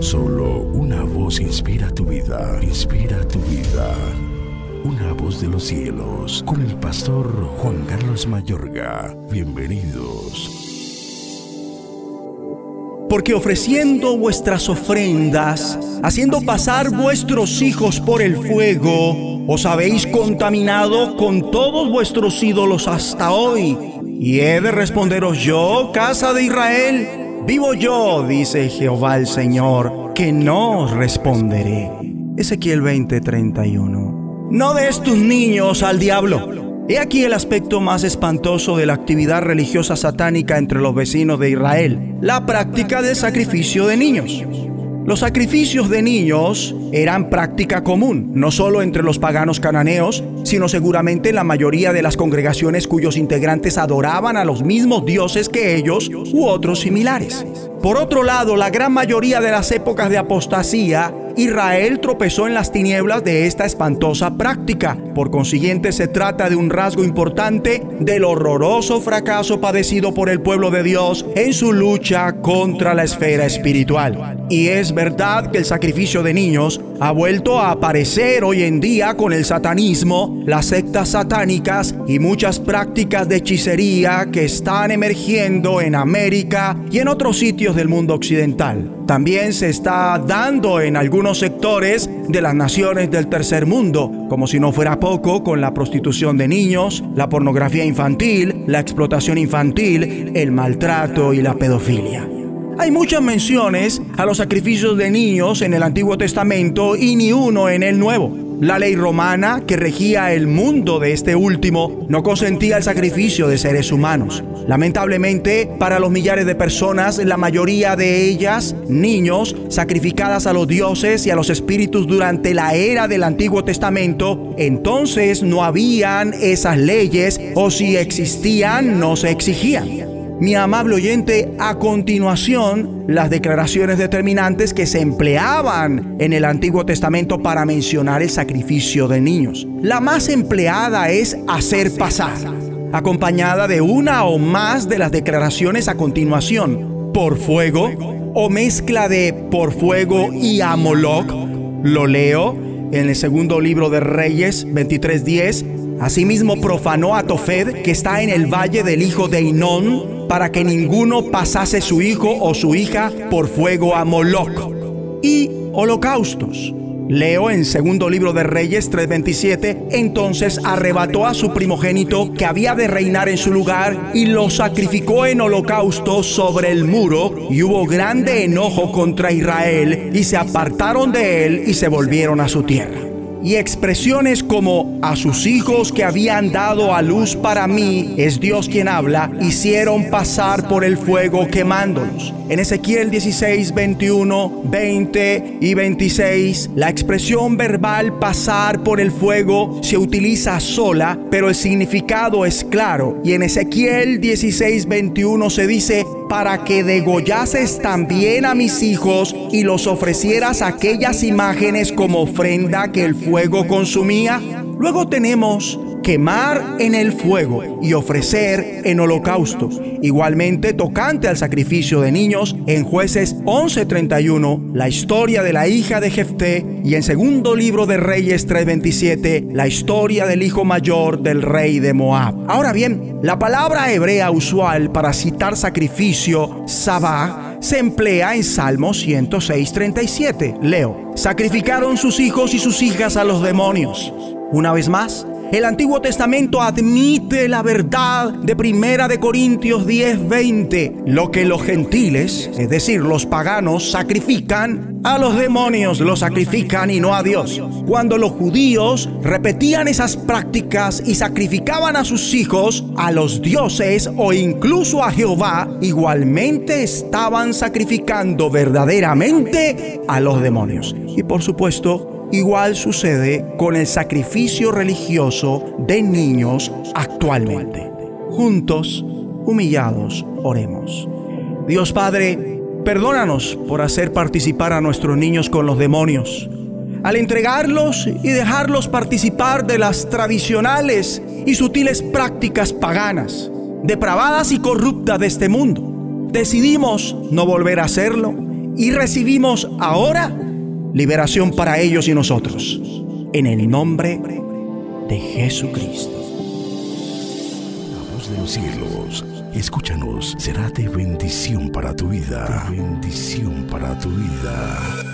Solo una voz inspira tu vida, inspira tu vida. Una voz de los cielos, con el pastor Juan Carlos Mayorga. Bienvenidos. Porque ofreciendo vuestras ofrendas, haciendo pasar vuestros hijos por el fuego, os habéis contaminado con todos vuestros ídolos hasta hoy. Y he de responderos yo, casa de Israel, vivo yo, dice Jehová el Señor, que no responderé. Ezequiel 20:31. No des tus niños al diablo. He aquí el aspecto más espantoso de la actividad religiosa satánica entre los vecinos de Israel, la práctica del sacrificio de niños. Los sacrificios de niños eran práctica común, no solo entre los paganos cananeos, sino seguramente en la mayoría de las congregaciones cuyos integrantes adoraban a los mismos dioses que ellos u otros similares. Por otro lado, la gran mayoría de las épocas de apostasía Israel tropezó en las tinieblas de esta espantosa práctica. Por consiguiente, se trata de un rasgo importante del horroroso fracaso padecido por el pueblo de Dios en su lucha contra la esfera espiritual. Y es verdad que el sacrificio de niños ha vuelto a aparecer hoy en día con el satanismo, las sectas satánicas y muchas prácticas de hechicería que están emergiendo en América y en otros sitios del mundo occidental. También se está dando en algunos sectores de las naciones del tercer mundo, como si no fuera poco, con la prostitución de niños, la pornografía infantil, la explotación infantil, el maltrato y la pedofilia. Hay muchas menciones a los sacrificios de niños en el Antiguo Testamento y ni uno en el Nuevo. La ley romana que regía el mundo de este último no consentía el sacrificio de seres humanos. Lamentablemente, para los millares de personas, la mayoría de ellas, niños, sacrificadas a los dioses y a los espíritus durante la era del Antiguo Testamento, entonces no habían esas leyes o si existían no se exigían mi amable oyente, a continuación las declaraciones determinantes que se empleaban en el Antiguo Testamento para mencionar el sacrificio de niños. La más empleada es hacer pasar, acompañada de una o más de las declaraciones a continuación, por fuego o mezcla de por fuego y amoloc. Lo leo en el segundo libro de Reyes 23:10. Asimismo profanó a Tofed, que está en el valle del hijo de Inón, para que ninguno pasase su hijo o su hija por fuego a Moloc. Y holocaustos. Leo en segundo libro de Reyes 3:27, entonces arrebató a su primogénito que había de reinar en su lugar y lo sacrificó en holocausto sobre el muro y hubo grande enojo contra Israel y se apartaron de él y se volvieron a su tierra y expresiones como a sus hijos que habían dado a luz para mí, es Dios quien habla, hicieron pasar por el fuego quemándolos. En Ezequiel 16, 21, 20 y 26, la expresión verbal pasar por el fuego se utiliza sola, pero el significado es claro. Y en Ezequiel 16, 21 se dice, para que degollases también a mis hijos y los ofrecieras aquellas imágenes como ofrenda que el fuego consumía. Luego tenemos quemar en el fuego y ofrecer en holocausto. Igualmente tocante al sacrificio de niños en jueces 11:31, la historia de la hija de Jefté y en segundo libro de Reyes 3:27, la historia del hijo mayor del rey de Moab. Ahora bien, la palabra hebrea usual para citar sacrificio, sabá, se emplea en Salmo 106:37. Leo, sacrificaron sus hijos y sus hijas a los demonios. Una vez más, el Antiguo Testamento admite la verdad de Primera de Corintios 10:20, lo que los gentiles, es decir, los paganos, sacrifican, a los demonios los sacrifican y no a Dios. Cuando los judíos repetían esas prácticas y sacrificaban a sus hijos, a los dioses o incluso a Jehová, igualmente estaban sacrificando verdaderamente a los demonios. Y por supuesto, Igual sucede con el sacrificio religioso de niños actualmente. Juntos, humillados, oremos. Dios Padre, perdónanos por hacer participar a nuestros niños con los demonios. Al entregarlos y dejarlos participar de las tradicionales y sutiles prácticas paganas, depravadas y corruptas de este mundo, decidimos no volver a hacerlo y recibimos ahora liberación para ellos y nosotros. En el nombre de Jesucristo. La voz de los cielos, escúchanos, será de bendición para tu vida. De bendición para tu vida.